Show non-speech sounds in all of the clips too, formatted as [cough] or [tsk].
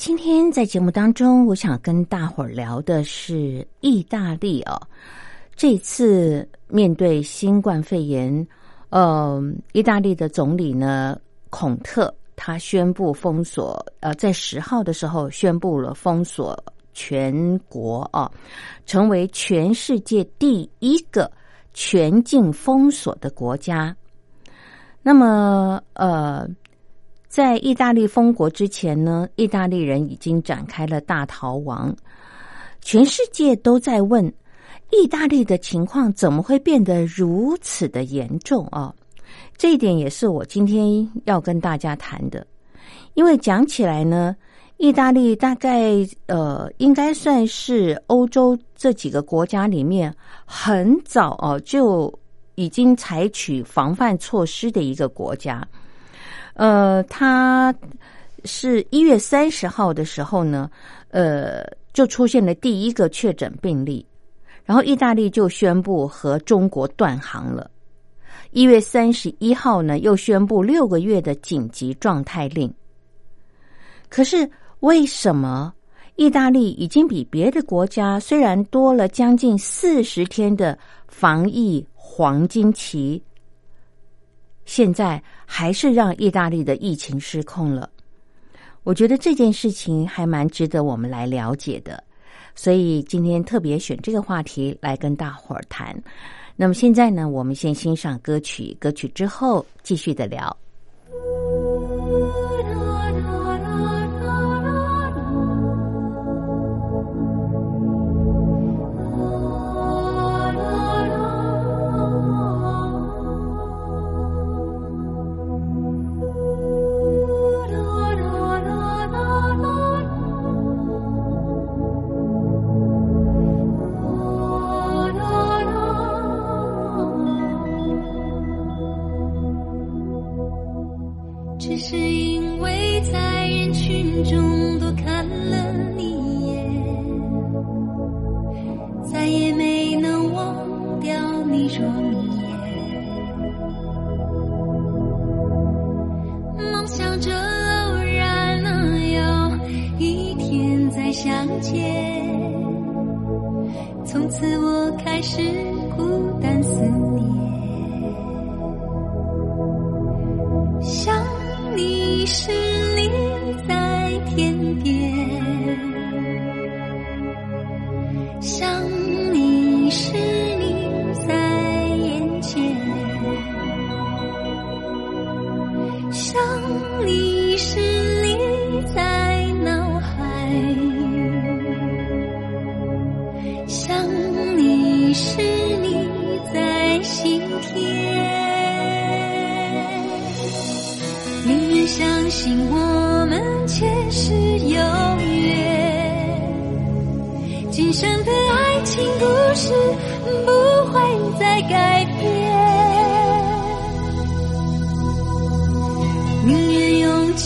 今天在节目当中，我想跟大伙儿聊的是意大利哦。这次面对新冠肺炎，呃，意大利的总理呢孔特他宣布封锁，呃，在十号的时候宣布了封锁全国啊，成为全世界第一个全境封锁的国家。那么，呃。在意大利封国之前呢，意大利人已经展开了大逃亡。全世界都在问，意大利的情况怎么会变得如此的严重啊？这一点也是我今天要跟大家谈的。因为讲起来呢，意大利大概呃，应该算是欧洲这几个国家里面很早哦就已经采取防范措施的一个国家。呃，他是一月三十号的时候呢，呃，就出现了第一个确诊病例，然后意大利就宣布和中国断航了。一月三十一号呢，又宣布六个月的紧急状态令。可是为什么意大利已经比别的国家虽然多了将近四十天的防疫黄金期？现在还是让意大利的疫情失控了，我觉得这件事情还蛮值得我们来了解的，所以今天特别选这个话题来跟大伙儿谈。那么现在呢，我们先欣赏歌曲，歌曲之后继续的聊。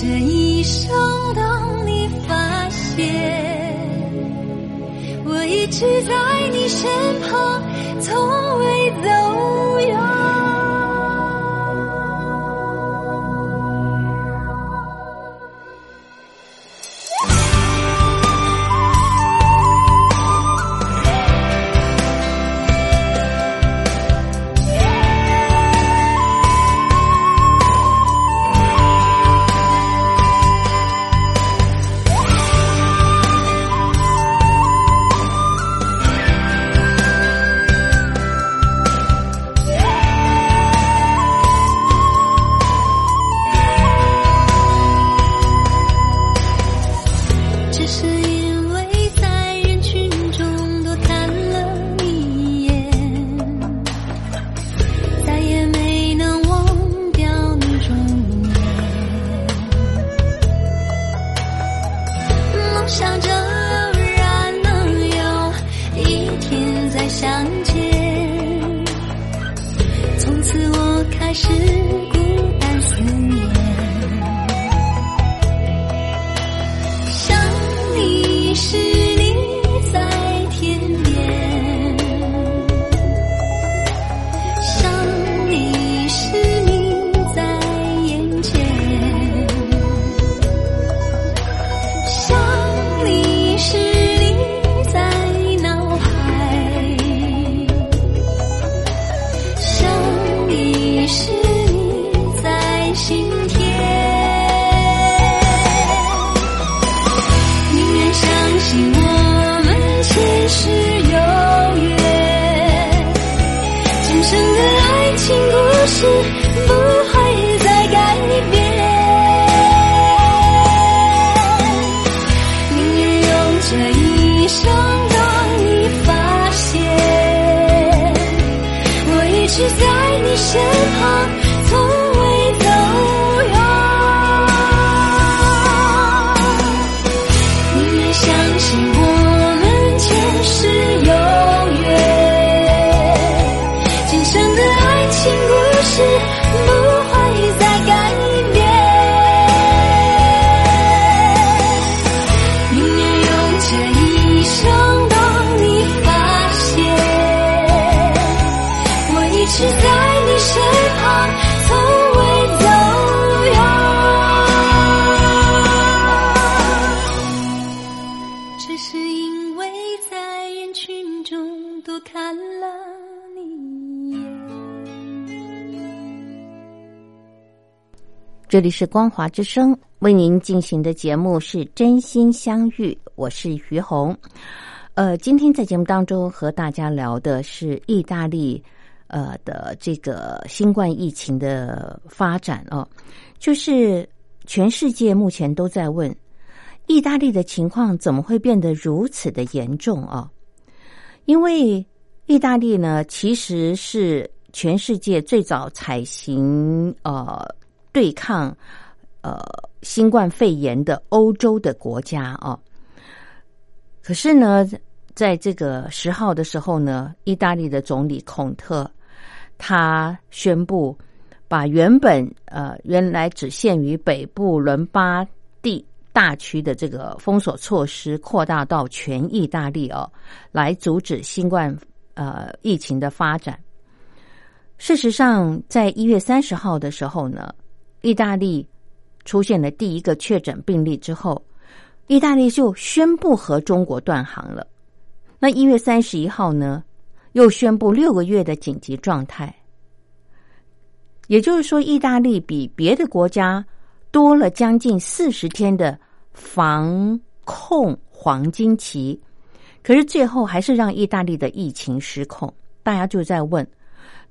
这一生，当你发现我一直在你身旁，从。这里是光华之声为您进行的节目是真心相遇，我是于红。呃，今天在节目当中和大家聊的是意大利呃的这个新冠疫情的发展哦，就是全世界目前都在问意大利的情况怎么会变得如此的严重啊？因为意大利呢其实是全世界最早采行呃。对抗呃新冠肺炎的欧洲的国家哦，可是呢，在这个十号的时候呢，意大利的总理孔特他宣布把原本呃原来只限于北部伦巴第大区的这个封锁措施扩大到全意大利哦，来阻止新冠呃疫情的发展。事实上，在一月三十号的时候呢。意大利出现了第一个确诊病例之后，意大利就宣布和中国断航了。那一月三十一号呢，又宣布六个月的紧急状态。也就是说，意大利比别的国家多了将近四十天的防控黄金期，可是最后还是让意大利的疫情失控。大家就在问，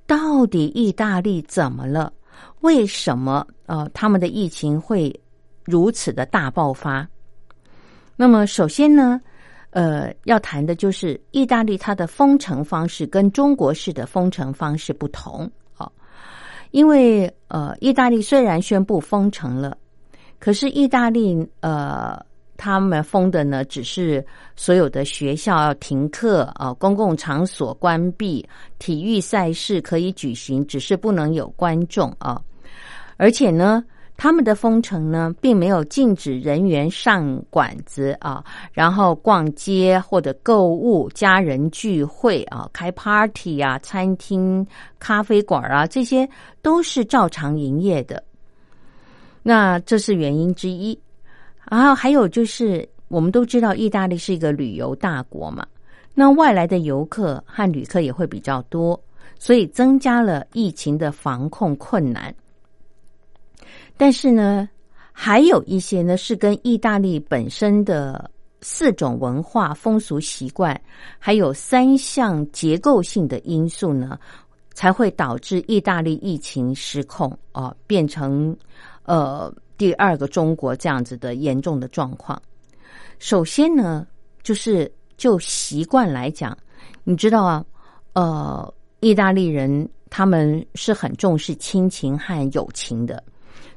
到底意大利怎么了？为什么呃他们的疫情会如此的大爆发？那么首先呢，呃，要谈的就是意大利它的封城方式跟中国式的封城方式不同啊。因为呃，意大利虽然宣布封城了，可是意大利呃他们封的呢只是所有的学校要停课啊，公共场所关闭，体育赛事可以举行，只是不能有观众啊。而且呢，他们的封城呢，并没有禁止人员上馆子啊，然后逛街或者购物、家人聚会啊、开 party 啊、餐厅、咖啡馆啊，这些都是照常营业的。那这是原因之一。然后还有就是，我们都知道意大利是一个旅游大国嘛，那外来的游客和旅客也会比较多，所以增加了疫情的防控困难。但是呢，还有一些呢是跟意大利本身的四种文化风俗习惯，还有三项结构性的因素呢，才会导致意大利疫情失控啊，变成呃第二个中国这样子的严重的状况。首先呢，就是就习惯来讲，你知道啊，呃，意大利人他们是很重视亲情和友情的。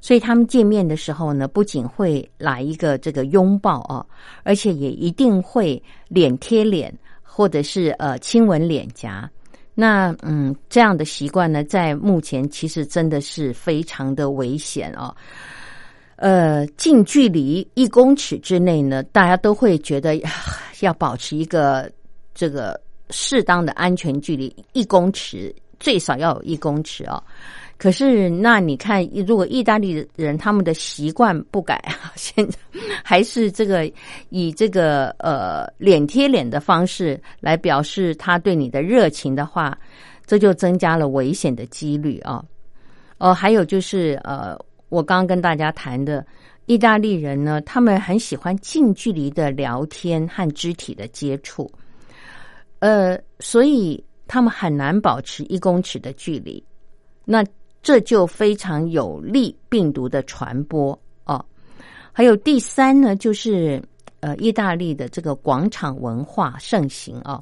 所以他们见面的时候呢，不仅会来一个这个拥抱啊，而且也一定会脸贴脸，或者是呃亲吻脸颊。那嗯，这样的习惯呢，在目前其实真的是非常的危险啊。呃，近距离一公尺之内呢，大家都会觉得要保持一个这个适当的安全距离，一公尺最少要有一公尺啊。可是，那你看，如果意大利人他们的习惯不改啊，[laughs] 现在还是这个以这个呃脸贴脸的方式来表示他对你的热情的话，这就增加了危险的几率啊。哦，还有就是呃，我刚刚跟大家谈的，意大利人呢，他们很喜欢近距离的聊天和肢体的接触，呃，所以他们很难保持一公尺的距离。那这就非常有利病毒的传播哦。还有第三呢，就是呃，意大利的这个广场文化盛行啊，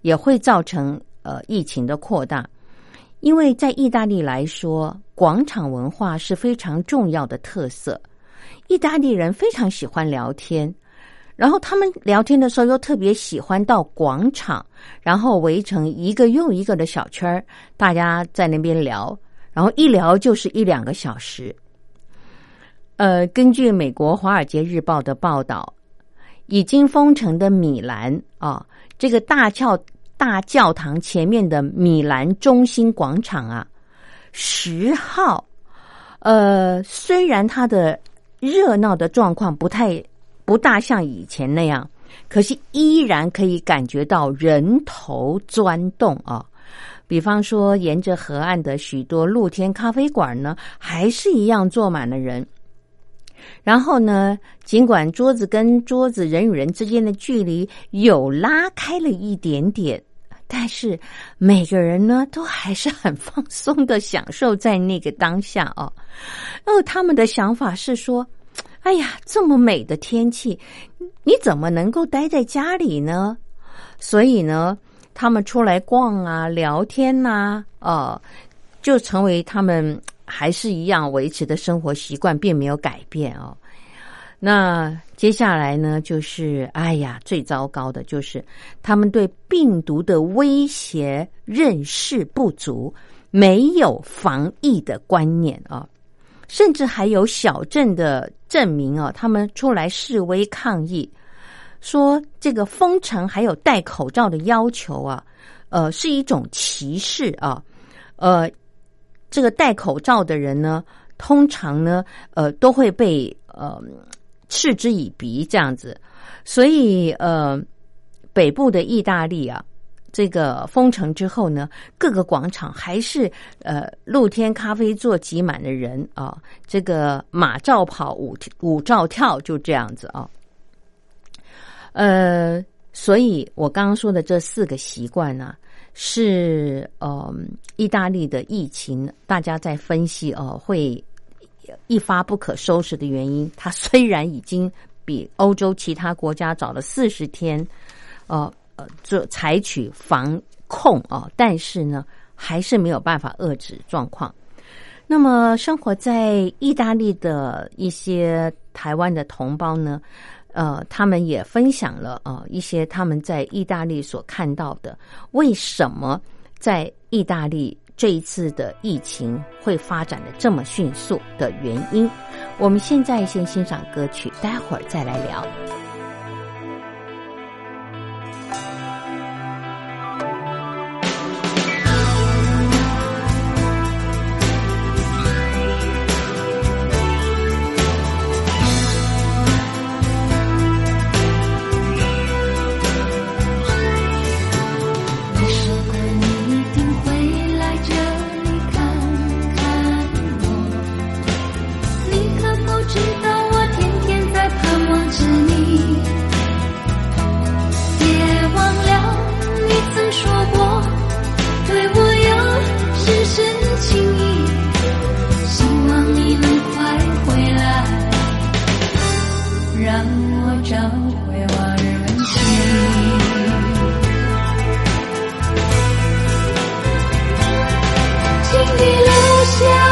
也会造成呃疫情的扩大。因为在意大利来说，广场文化是非常重要的特色。意大利人非常喜欢聊天，然后他们聊天的时候又特别喜欢到广场，然后围成一个又一个的小圈儿，大家在那边聊。然后一聊就是一两个小时。呃，根据美国《华尔街日报》的报道，已经封城的米兰啊，这个大教大教堂前面的米兰中心广场啊，十号，呃，虽然它的热闹的状况不太不大像以前那样，可是依然可以感觉到人头钻动啊。比方说，沿着河岸的许多露天咖啡馆呢，还是一样坐满了人。然后呢，尽管桌子跟桌子、人与人之间的距离有拉开了一点点，但是每个人呢，都还是很放松的享受在那个当下哦。哦，他们的想法是说：“哎呀，这么美的天气，你怎么能够待在家里呢？”所以呢，他们出来逛啊、聊天呐，哦，就成为他们。还是一样维持的生活习惯，并没有改变哦。那接下来呢，就是哎呀，最糟糕的就是他们对病毒的威胁认识不足，没有防疫的观念啊，甚至还有小镇的证明啊，他们出来示威抗议，说这个封城还有戴口罩的要求啊，呃，是一种歧视啊，呃。这个戴口罩的人呢，通常呢，呃，都会被呃嗤之以鼻这样子，所以呃，北部的意大利啊，这个封城之后呢，各个广场还是呃露天咖啡座挤满了人啊，这个马照跑，舞舞照跳，就这样子啊，呃，所以我刚刚说的这四个习惯呢。是呃，意大利的疫情，大家在分析哦，会一发不可收拾的原因。它虽然已经比欧洲其他国家早了四十天，呃呃，做采取防控啊，但是呢，还是没有办法遏制状况。那么，生活在意大利的一些台湾的同胞呢？呃，他们也分享了呃一些他们在意大利所看到的，为什么在意大利这一次的疫情会发展的这么迅速的原因。我们现在先欣赏歌曲，待会儿再来聊。想。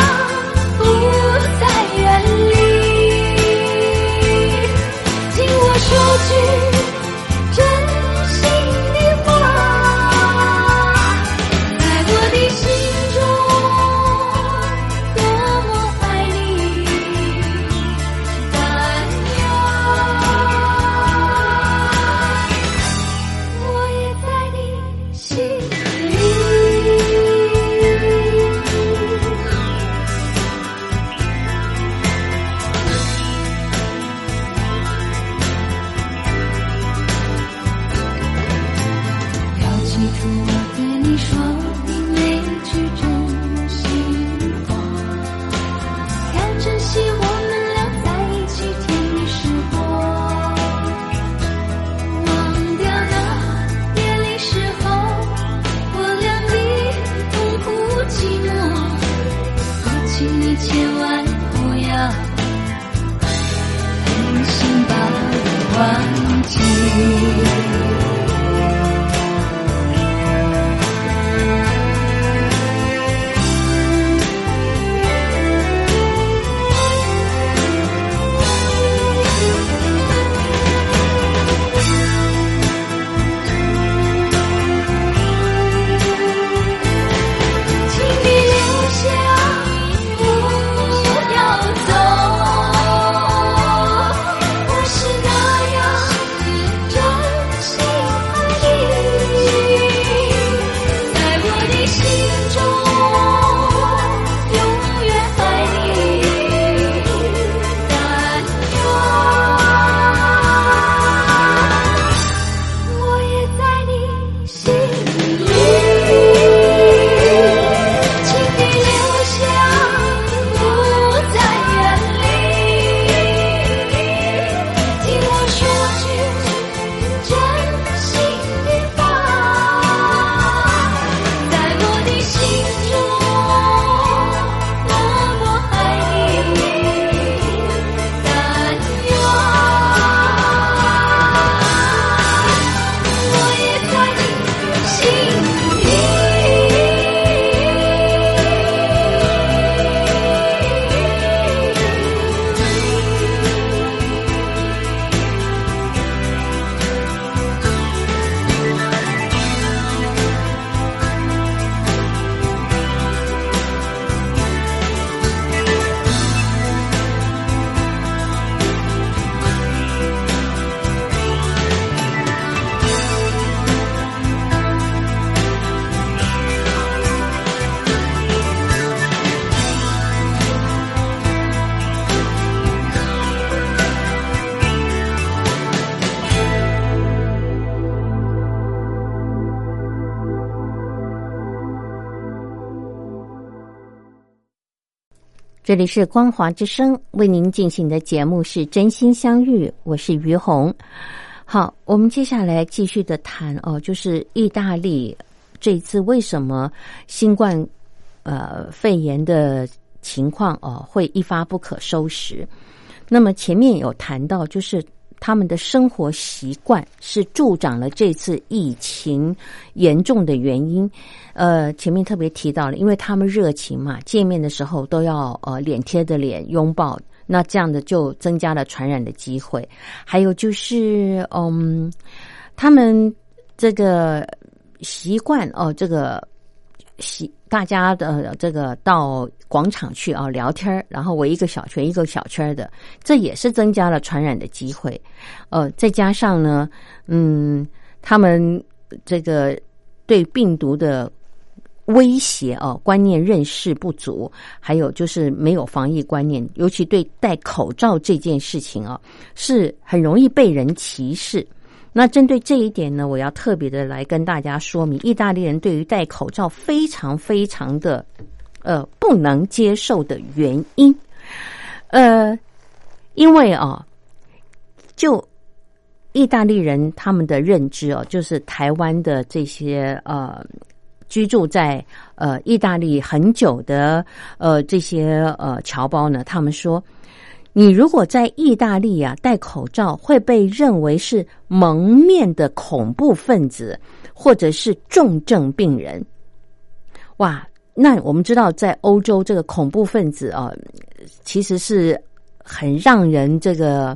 这里是光华之声为您进行的节目是真心相遇，我是于红。好，我们接下来继续的谈哦，就是意大利这次为什么新冠呃肺炎的情况哦会一发不可收拾？那么前面有谈到，就是他们的生活习惯是助长了这次疫情严重的原因。呃，前面特别提到了，因为他们热情嘛，见面的时候都要呃脸贴着脸拥抱，那这样的就增加了传染的机会。还有就是，嗯，他们这个习惯哦，这个习大家的这个到广场去啊聊天然后围一个小圈一个小圈的，这也是增加了传染的机会。呃，再加上呢，嗯，他们这个对病毒的。威胁哦，观念认识不足，还有就是没有防疫观念，尤其对戴口罩这件事情啊，是很容易被人歧视。那针对这一点呢，我要特别的来跟大家说明，意大利人对于戴口罩非常非常的呃不能接受的原因，呃，因为啊，就意大利人他们的认知哦，就是台湾的这些呃。居住在呃意大利很久的呃这些呃侨胞呢，他们说，你如果在意大利啊戴口罩，会被认为是蒙面的恐怖分子或者是重症病人。哇，那我们知道，在欧洲这个恐怖分子啊，其实是很让人这个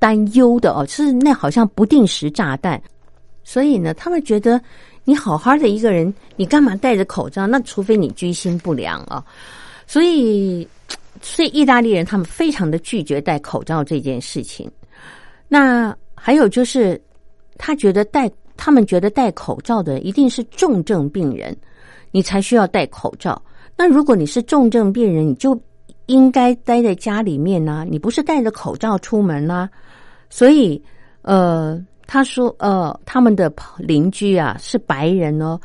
担忧的哦，是那好像不定时炸弹，所以呢，他们觉得。你好好的一个人，你干嘛戴着口罩？那除非你居心不良啊！所以，所以意大利人他们非常的拒绝戴口罩这件事情。那还有就是，他觉得戴，他们觉得戴口罩的一定是重症病人，你才需要戴口罩。那如果你是重症病人，你就应该待在家里面呢，你不是戴着口罩出门呢？所以，呃。他说：“呃，他们的邻居啊是白人哦，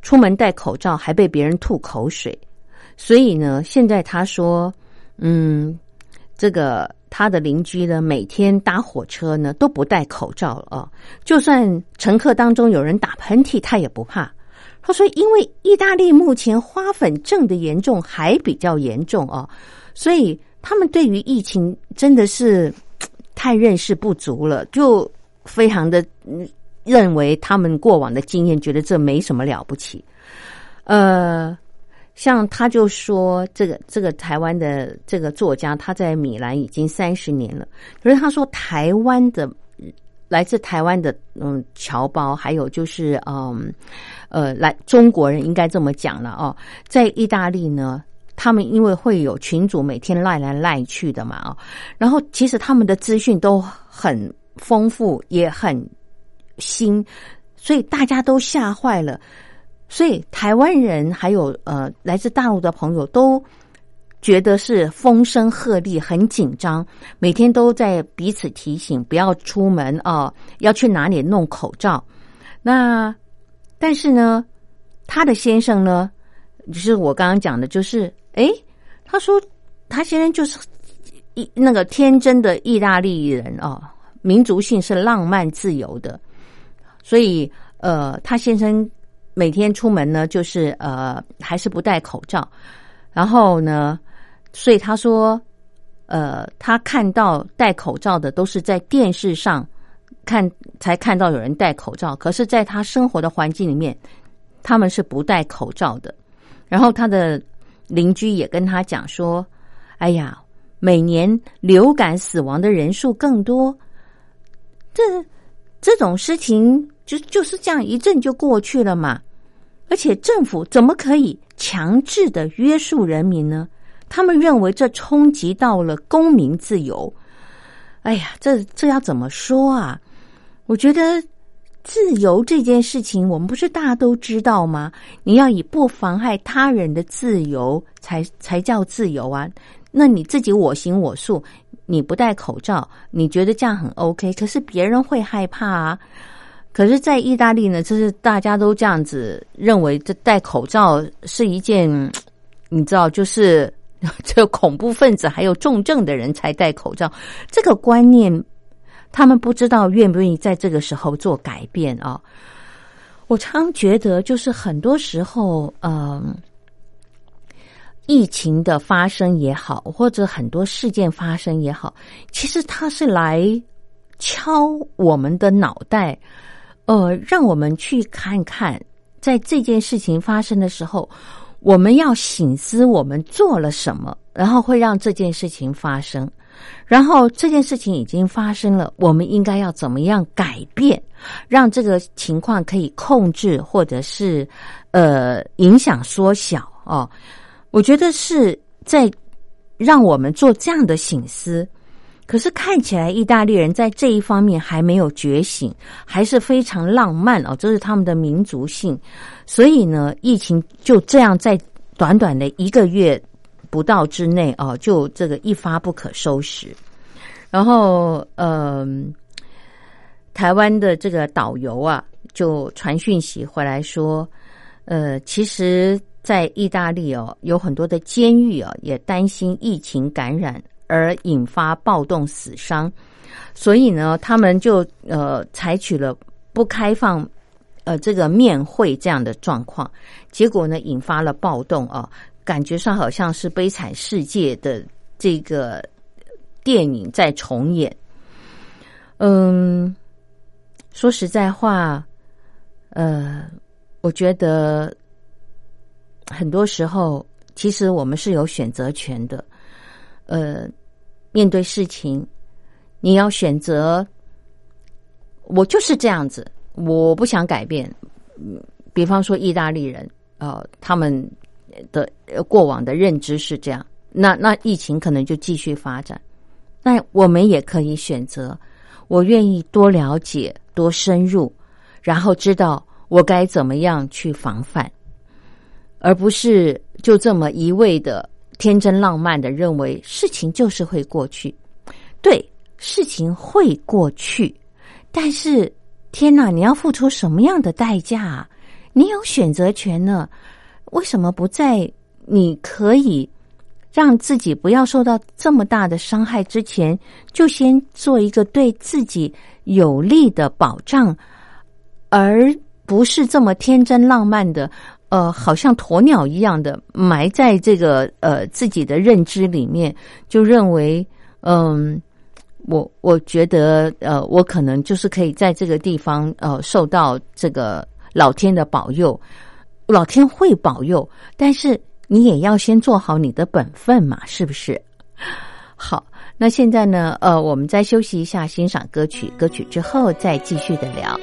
出门戴口罩还被别人吐口水，所以呢，现在他说，嗯，这个他的邻居呢，每天搭火车呢都不戴口罩了啊，就算乘客当中有人打喷嚏，他也不怕。他说，因为意大利目前花粉症的严重还比较严重啊，所以他们对于疫情真的是太认识不足了，就。”非常的认为他们过往的经验，觉得这没什么了不起。呃，像他就说，这个这个台湾的这个作家，他在米兰已经三十年了。可是他说，台湾的来自台湾的嗯侨胞，还有就是嗯呃来中国人，应该这么讲了哦，在意大利呢，他们因为会有群主每天赖来赖去的嘛啊，然后其实他们的资讯都很。丰富也很新，所以大家都吓坏了。所以台湾人还有呃来自大陆的朋友都觉得是风声鹤唳，很紧张，每天都在彼此提醒不要出门啊，要去哪里弄口罩。那但是呢，他的先生呢，就是我刚刚讲的，就是诶，他说他先生就是一那个天真的意大利人啊。民族性是浪漫自由的，所以呃，他先生每天出门呢，就是呃，还是不戴口罩。然后呢，所以他说，呃，他看到戴口罩的都是在电视上看才看到有人戴口罩，可是在他生活的环境里面，他们是不戴口罩的。然后他的邻居也跟他讲说：“哎呀，每年流感死亡的人数更多。” [laughs] 这这种事情就就是这样一阵就过去了嘛，而且政府怎么可以强制的约束人民呢？他们认为这冲击到了公民自由。哎呀，这这要怎么说啊？我觉得自由这件事情，我们不是大家都知道吗？你要以不妨害他人的自由才才叫自由啊！那你自己我行我素。你不戴口罩，你觉得这样很 OK？可是别人会害怕啊。可是，在意大利呢，就是大家都这样子认为，这戴口罩是一件，你知道，就是 [laughs] 只有恐怖分子还有重症的人才戴口罩。这个观念，他们不知道愿不愿意在这个时候做改变啊。我常觉得，就是很多时候，嗯，疫情的发生也好，或者很多事件发生也好，其实它是来敲我们的脑袋，呃，让我们去看看，在这件事情发生的时候，我们要醒思我们做了什么，然后会让这件事情发生。然后这件事情已经发生了，我们应该要怎么样改变，让这个情况可以控制，或者是呃影响缩小哦？我觉得是在让我们做这样的醒思。可是看起来意大利人在这一方面还没有觉醒，还是非常浪漫哦，这是他们的民族性。所以呢，疫情就这样在短短的一个月。不到之内哦，就这个一发不可收拾。然后，嗯，台湾的这个导游啊，就传讯息回来说，呃，其实，在意大利哦，有很多的监狱啊，也担心疫情感染而引发暴动死伤，所以呢，他们就呃采取了不开放呃这个面会这样的状况，结果呢，引发了暴动啊。感觉上好像是《悲惨世界》的这个电影在重演。嗯，说实在话，呃，我觉得很多时候其实我们是有选择权的。呃，面对事情，你要选择，我就是这样子，我不想改变。比方说，意大利人，呃，他们。的过往的认知是这样，那那疫情可能就继续发展。那我们也可以选择，我愿意多了解、多深入，然后知道我该怎么样去防范，而不是就这么一味的天真浪漫的认为事情就是会过去。对，事情会过去，但是天哪，你要付出什么样的代价啊？你有选择权呢？为什么不在你可以让自己不要受到这么大的伤害之前，就先做一个对自己有利的保障，而不是这么天真浪漫的，呃，好像鸵鸟一样的埋在这个呃自己的认知里面，就认为，嗯，我我觉得，呃，我可能就是可以在这个地方，呃，受到这个老天的保佑。老天会保佑，但是你也要先做好你的本分嘛，是不是？好，那现在呢？呃，我们再休息一下，欣赏歌曲，歌曲之后再继续的聊。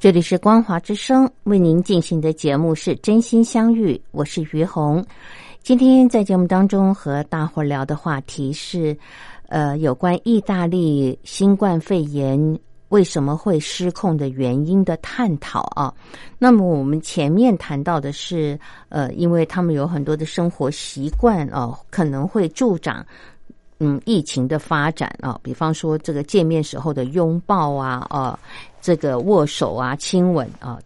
这里是光华之声为您进行的节目是真心相遇，我是于红。今天在节目当中和大伙聊的话题是，呃，有关意大利新冠肺炎为什么会失控的原因的探讨啊。那么我们前面谈到的是，呃，因为他们有很多的生活习惯哦，可能会助长。嗯，疫情的发展啊，比方说这个见面时候的拥抱啊，啊，这个握手啊、亲吻啊，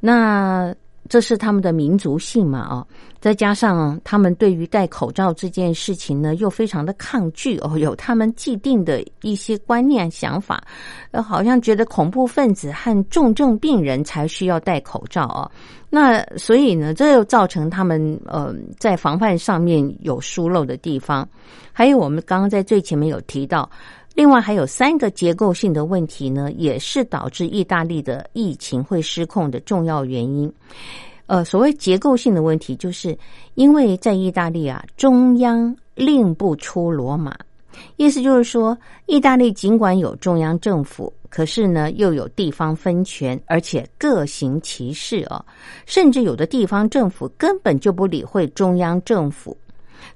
那这是他们的民族性嘛啊，再加上他们对于戴口罩这件事情呢，又非常的抗拒哦，[laughs] 有他们既定的一些观念想法，呃，好像觉得恐怖分子和重症病人才需要戴口罩啊。那所以呢，这又造成他们呃在防范上面有疏漏的地方。还有我们刚刚在最前面有提到，另外还有三个结构性的问题呢，也是导致意大利的疫情会失控的重要原因。呃，所谓结构性的问题，就是因为在意大利啊，中央令不出罗马，意思就是说，意大利尽管有中央政府。可是呢，又有地方分权，而且各行其事啊，甚至有的地方政府根本就不理会中央政府，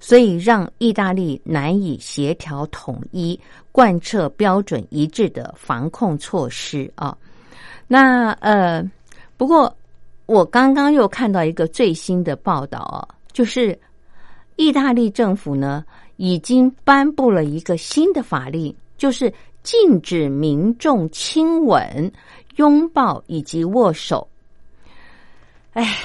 所以让意大利难以协调统一、贯彻标准一致的防控措施啊。那呃，不过我刚刚又看到一个最新的报道啊，就是意大利政府呢已经颁布了一个新的法令，就是。禁止民众亲吻、拥抱以及握手。哎，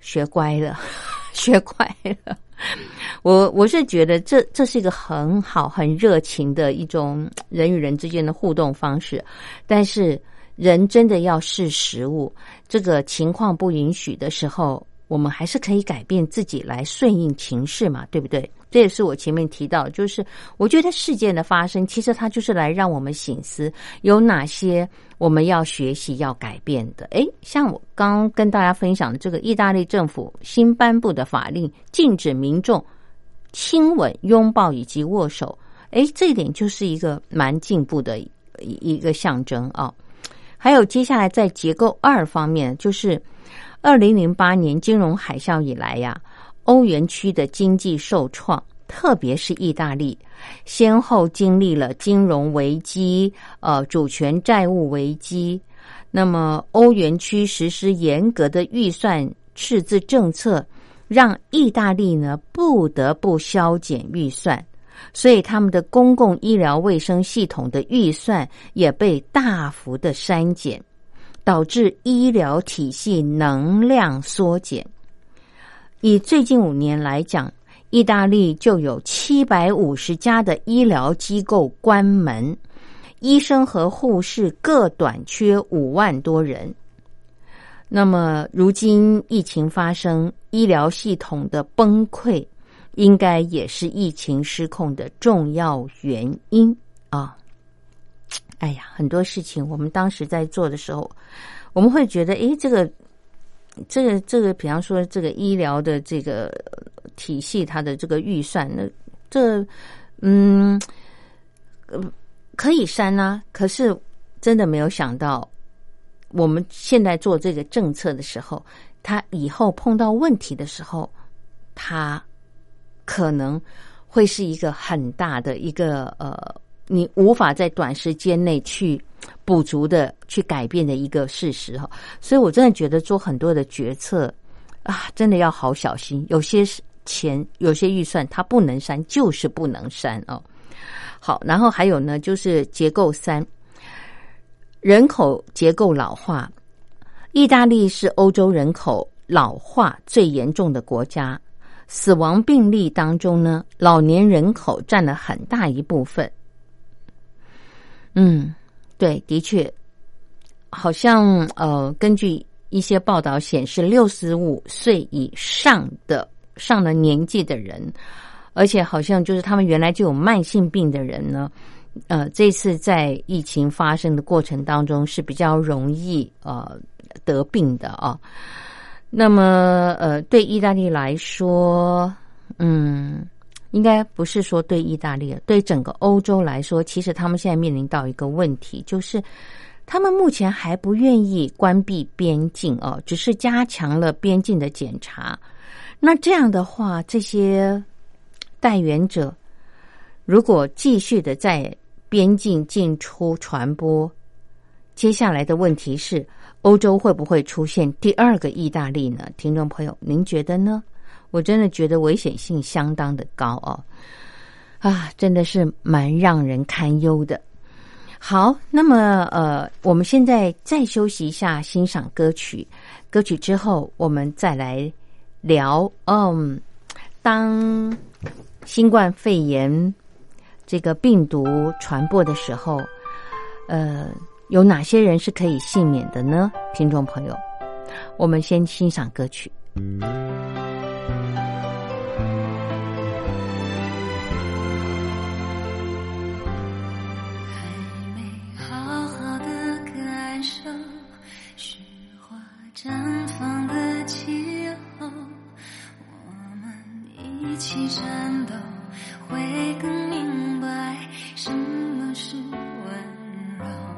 学乖了，[laughs] 学乖了。[laughs] 我我是觉得这这是一个很好、很热情的一种 [tsk] 人与人之间的互动方式，但是人真的要视时务，这个情况不允许的时候。我们还是可以改变自己来顺应情势嘛，对不对？这也是我前面提到，就是我觉得事件的发生，其实它就是来让我们醒思有哪些我们要学习、要改变的。诶，像我刚跟大家分享的这个意大利政府新颁布的法令，禁止民众亲吻、拥抱以及握手。诶，这一点就是一个蛮进步的一一个象征啊。还有接下来在结构二方面，就是。二零零八年金融海啸以来呀，欧元区的经济受创，特别是意大利，先后经历了金融危机、呃主权债务危机。那么，欧元区实施严格的预算赤字政策，让意大利呢不得不削减预算，所以他们的公共医疗卫生系统的预算也被大幅的删减。导致医疗体系能量缩减。以最近五年来讲，意大利就有七百五十家的医疗机构关门，医生和护士各短缺五万多人。那么，如今疫情发生，医疗系统的崩溃，应该也是疫情失控的重要原因啊。哎呀，很多事情我们当时在做的时候，我们会觉得，哎，这个，这个，这个，比方说这个医疗的这个体系，它的这个预算，那这，嗯，可以删啊。可是真的没有想到，我们现在做这个政策的时候，它以后碰到问题的时候，它可能会是一个很大的一个呃。你无法在短时间内去补足的、去改变的一个事实哈，所以我真的觉得做很多的决策啊，真的要好小心。有些钱、有些预算，它不能删，就是不能删哦。好，然后还有呢，就是结构三，人口结构老化。意大利是欧洲人口老化最严重的国家，死亡病例当中呢，老年人口占了很大一部分。嗯，对，的确，好像呃，根据一些报道显示，六十五岁以上的上了年纪的人，而且好像就是他们原来就有慢性病的人呢，呃，这次在疫情发生的过程当中是比较容易呃得病的啊。那么呃，对意大利来说，嗯。应该不是说对意大利，对整个欧洲来说，其实他们现在面临到一个问题，就是他们目前还不愿意关闭边境哦，只是加强了边境的检查。那这样的话，这些代源者如果继续的在边境进出传播，接下来的问题是，欧洲会不会出现第二个意大利呢？听众朋友，您觉得呢？我真的觉得危险性相当的高哦，啊，真的是蛮让人堪忧的。好，那么呃，我们现在再休息一下，欣赏歌曲。歌曲之后，我们再来聊。嗯，当新冠肺炎这个病毒传播的时候，呃，有哪些人是可以幸免的呢？听众朋友，我们先欣赏歌曲。起颤抖会更明白什么是温柔。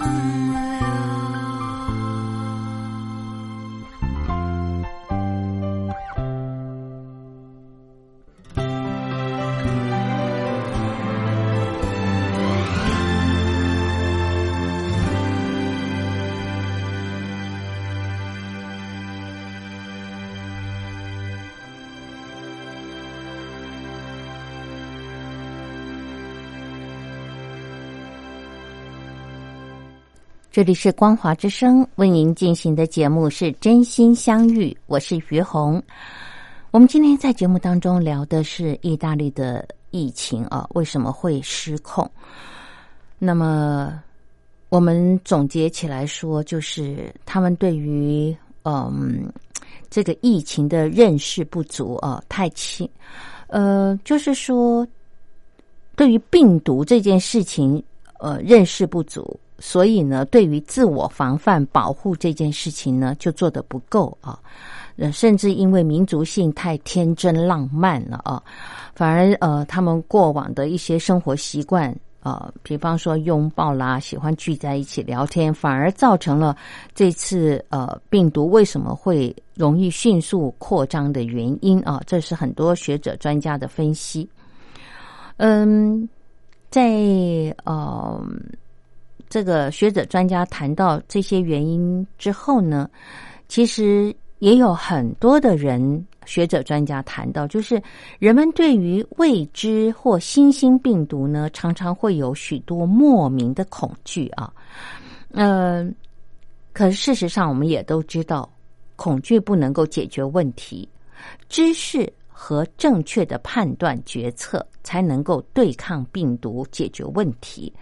time. 这里是光华之声为您进行的节目是真心相遇，我是于红。我们今天在节目当中聊的是意大利的疫情啊，为什么会失控？那么我们总结起来说，就是他们对于嗯这个疫情的认识不足啊，太轻，呃，就是说对于病毒这件事情，呃，认识不足。所以呢，对于自我防范保护这件事情呢，就做得不够啊，呃，甚至因为民族性太天真浪漫了啊，反而呃，他们过往的一些生活习惯啊，比方说拥抱啦，喜欢聚在一起聊天，反而造成了这次呃病毒为什么会容易迅速扩张的原因啊，这是很多学者专家的分析。嗯，在呃。这个学者专家谈到这些原因之后呢，其实也有很多的人学者专家谈到，就是人们对于未知或新兴病毒呢，常常会有许多莫名的恐惧啊。嗯，可是事实上，我们也都知道，恐惧不能够解决问题，知识和正确的判断决策才能够对抗病毒，解决问题。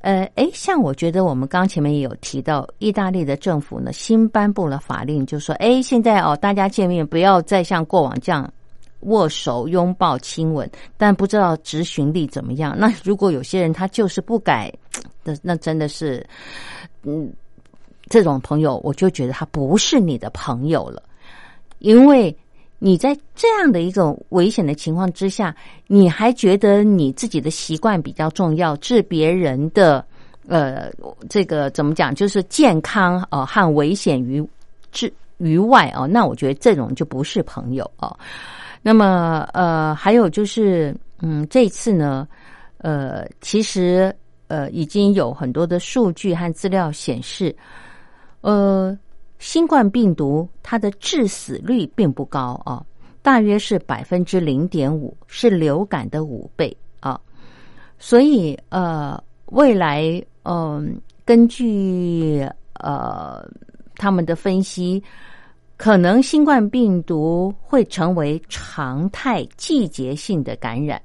呃，哎，像我觉得我们刚前面也有提到，意大利的政府呢新颁布了法令，就说，哎，现在哦，大家见面不要再像过往这样握手、拥抱、亲吻，但不知道执行力怎么样。那如果有些人他就是不改，那那真的是，嗯，这种朋友我就觉得他不是你的朋友了，因为。你在这样的一种危险的情况之下，你还觉得你自己的习惯比较重要，置别人的呃这个怎么讲，就是健康呃和危险于之于外哦？那我觉得这种就不是朋友哦。那么呃，还有就是嗯，这次呢呃，其实呃已经有很多的数据和资料显示，呃。新冠病毒它的致死率并不高啊，大约是百分之零点五，是流感的五倍啊。所以呃，未来嗯，根据呃他们的分析，可能新冠病毒会成为常态季节性的感染，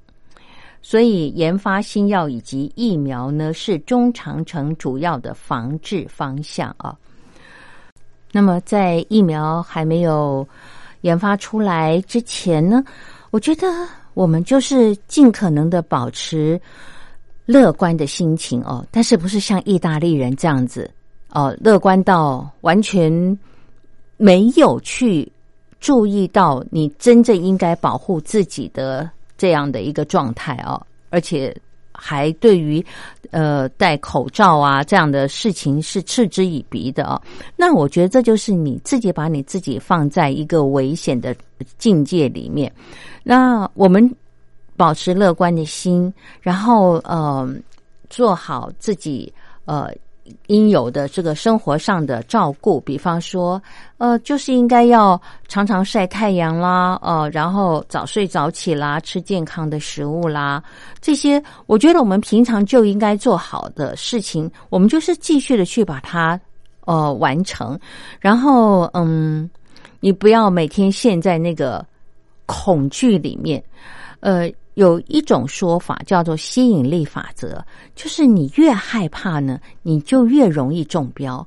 所以研发新药以及疫苗呢，是中长程主要的防治方向啊。那么，在疫苗还没有研发出来之前呢，我觉得我们就是尽可能的保持乐观的心情哦，但是不是像意大利人这样子哦，乐观到完全没有去注意到你真正应该保护自己的这样的一个状态哦，而且。还对于，呃，戴口罩啊这样的事情是嗤之以鼻的哦。那我觉得这就是你自己把你自己放在一个危险的境界里面。那我们保持乐观的心，然后呃，做好自己呃。应有的这个生活上的照顾，比方说，呃，就是应该要常常晒太阳啦，呃，然后早睡早起啦，吃健康的食物啦，这些我觉得我们平常就应该做好的事情，我们就是继续的去把它呃完成。然后，嗯，你不要每天陷在那个恐惧里面，呃。有一种说法叫做吸引力法则，就是你越害怕呢，你就越容易中标。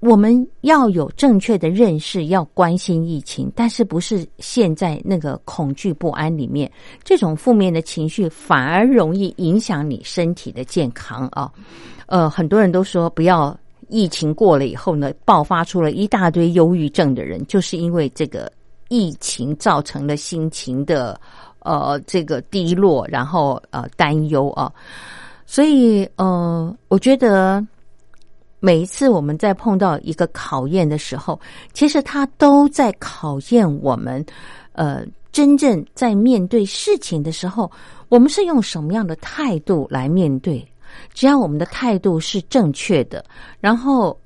我们要有正确的认识，要关心疫情，但是不是陷在那个恐惧不安里面？这种负面的情绪反而容易影响你身体的健康啊！呃，很多人都说不要疫情过了以后呢，爆发出了一大堆忧郁症的人，就是因为这个疫情造成了心情的。呃，这个低落，然后呃担忧啊，所以呃，我觉得每一次我们在碰到一个考验的时候，其实它都在考验我们。呃，真正在面对事情的时候，我们是用什么样的态度来面对？只要我们的态度是正确的，然后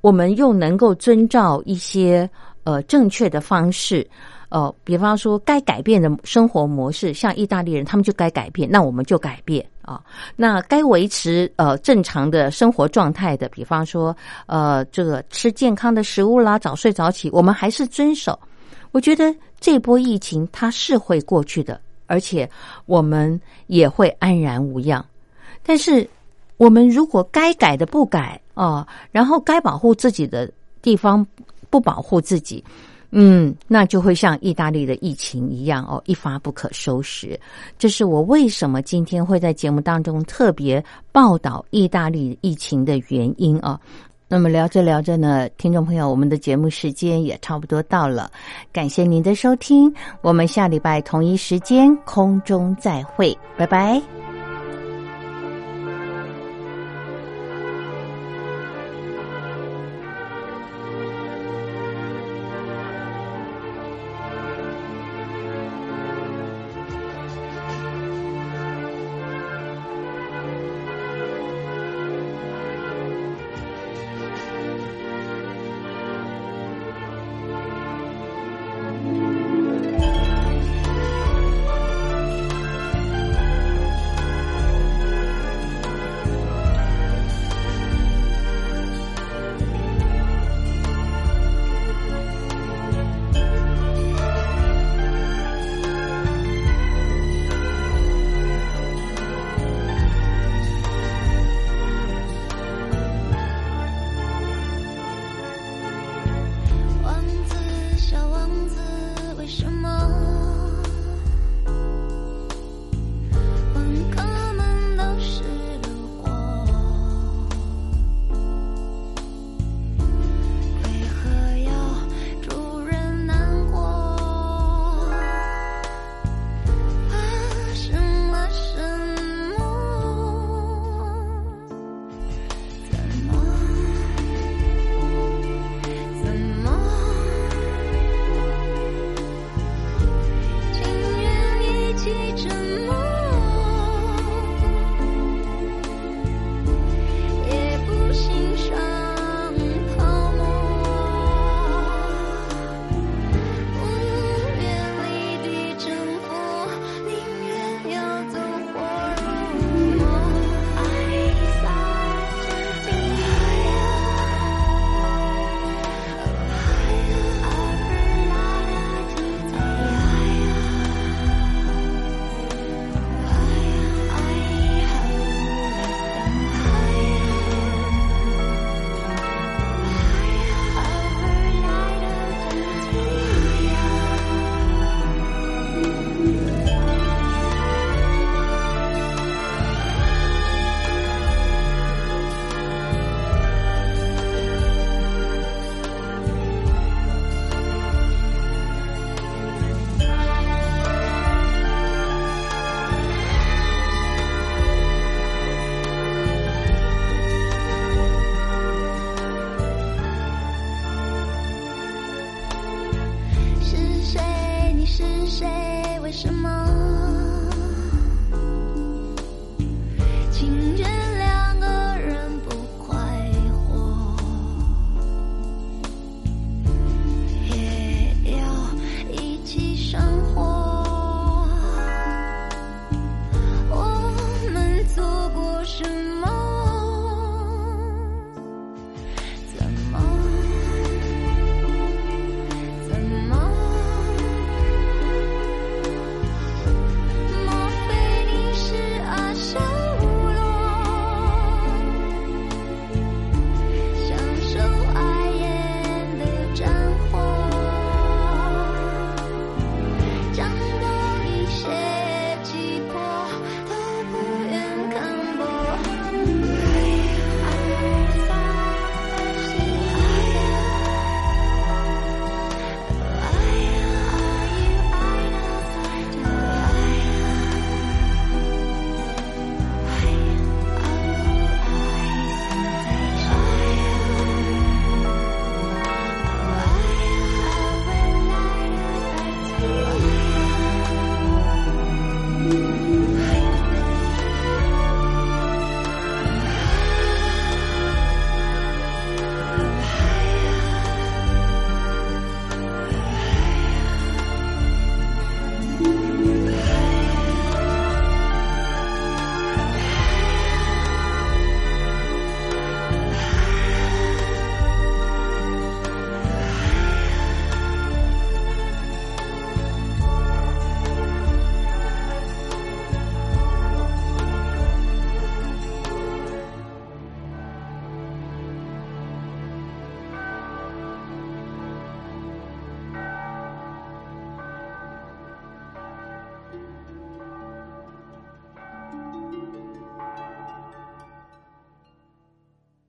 我们又能够遵照一些呃正确的方式。呃，比方说该改变的生活模式，像意大利人，他们就该改变，那我们就改变啊。那该维持呃正常的生活状态的，比方说呃这个吃健康的食物啦，早睡早起，我们还是遵守。我觉得这波疫情它是会过去的，而且我们也会安然无恙。但是我们如果该改的不改啊，然后该保护自己的地方不保护自己。嗯，那就会像意大利的疫情一样哦，一发不可收拾。这是我为什么今天会在节目当中特别报道意大利疫情的原因啊。那么聊着聊着呢，听众朋友，我们的节目时间也差不多到了，感谢您的收听，我们下礼拜同一时间空中再会，拜拜。